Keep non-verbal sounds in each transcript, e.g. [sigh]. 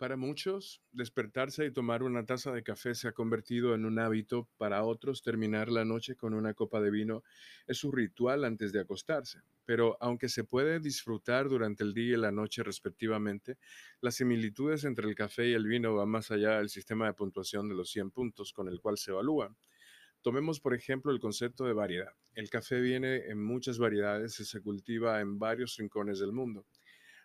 Para muchos, despertarse y tomar una taza de café se ha convertido en un hábito. Para otros, terminar la noche con una copa de vino es su ritual antes de acostarse. Pero aunque se puede disfrutar durante el día y la noche respectivamente, las similitudes entre el café y el vino van más allá del sistema de puntuación de los 100 puntos con el cual se evalúa. Tomemos, por ejemplo, el concepto de variedad. El café viene en muchas variedades y se cultiva en varios rincones del mundo.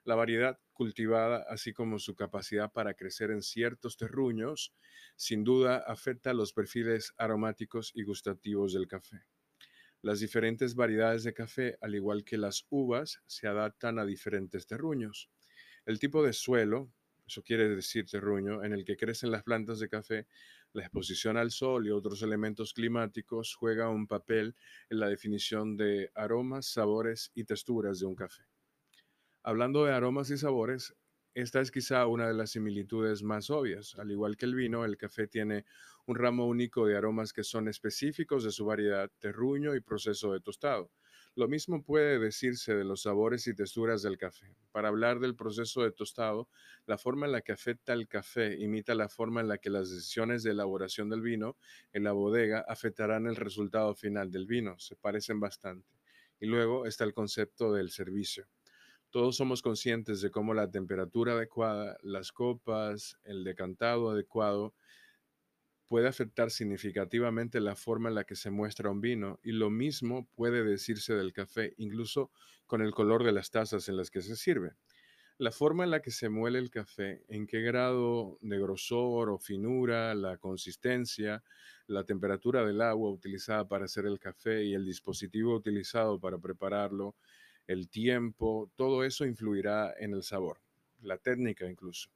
La variedad cultivada, así como su capacidad para crecer en ciertos terruños, sin duda afecta los perfiles aromáticos y gustativos del café. Las diferentes variedades de café, al igual que las uvas, se adaptan a diferentes terruños. El tipo de suelo, eso quiere decir terruño, en el que crecen las plantas de café, la exposición al sol y otros elementos climáticos juega un papel en la definición de aromas, sabores y texturas de un café. Hablando de aromas y sabores, esta es quizá una de las similitudes más obvias. Al igual que el vino, el café tiene un ramo único de aromas que son específicos de su variedad, terruño y proceso de tostado. Lo mismo puede decirse de los sabores y texturas del café. Para hablar del proceso de tostado, la forma en la que afecta el café imita la forma en la que las decisiones de elaboración del vino en la bodega afectarán el resultado final del vino. Se parecen bastante. Y luego está el concepto del servicio. Todos somos conscientes de cómo la temperatura adecuada, las copas, el decantado adecuado puede afectar significativamente la forma en la que se muestra un vino y lo mismo puede decirse del café, incluso con el color de las tazas en las que se sirve. La forma en la que se muele el café, en qué grado de grosor o finura, la consistencia, la temperatura del agua utilizada para hacer el café y el dispositivo utilizado para prepararlo, el tiempo, todo eso influirá en el sabor, la técnica incluso.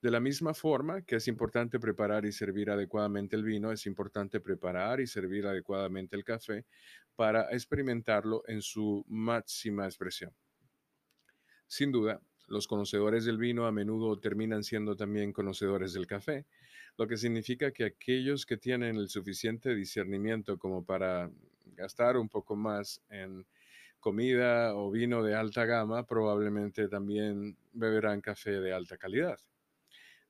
De la misma forma que es importante preparar y servir adecuadamente el vino, es importante preparar y servir adecuadamente el café para experimentarlo en su máxima expresión. Sin duda, los conocedores del vino a menudo terminan siendo también conocedores del café, lo que significa que aquellos que tienen el suficiente discernimiento como para gastar un poco más en comida o vino de alta gama, probablemente también beberán café de alta calidad.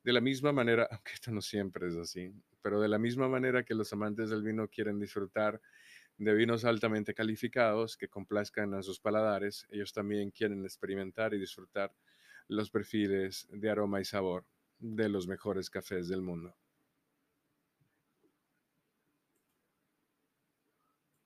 De la misma manera, [laughs] aunque esto no siempre es así, pero de la misma manera que los amantes del vino quieren disfrutar de vinos altamente calificados que complazcan a sus paladares, ellos también quieren experimentar y disfrutar los perfiles de aroma y sabor de los mejores cafés del mundo.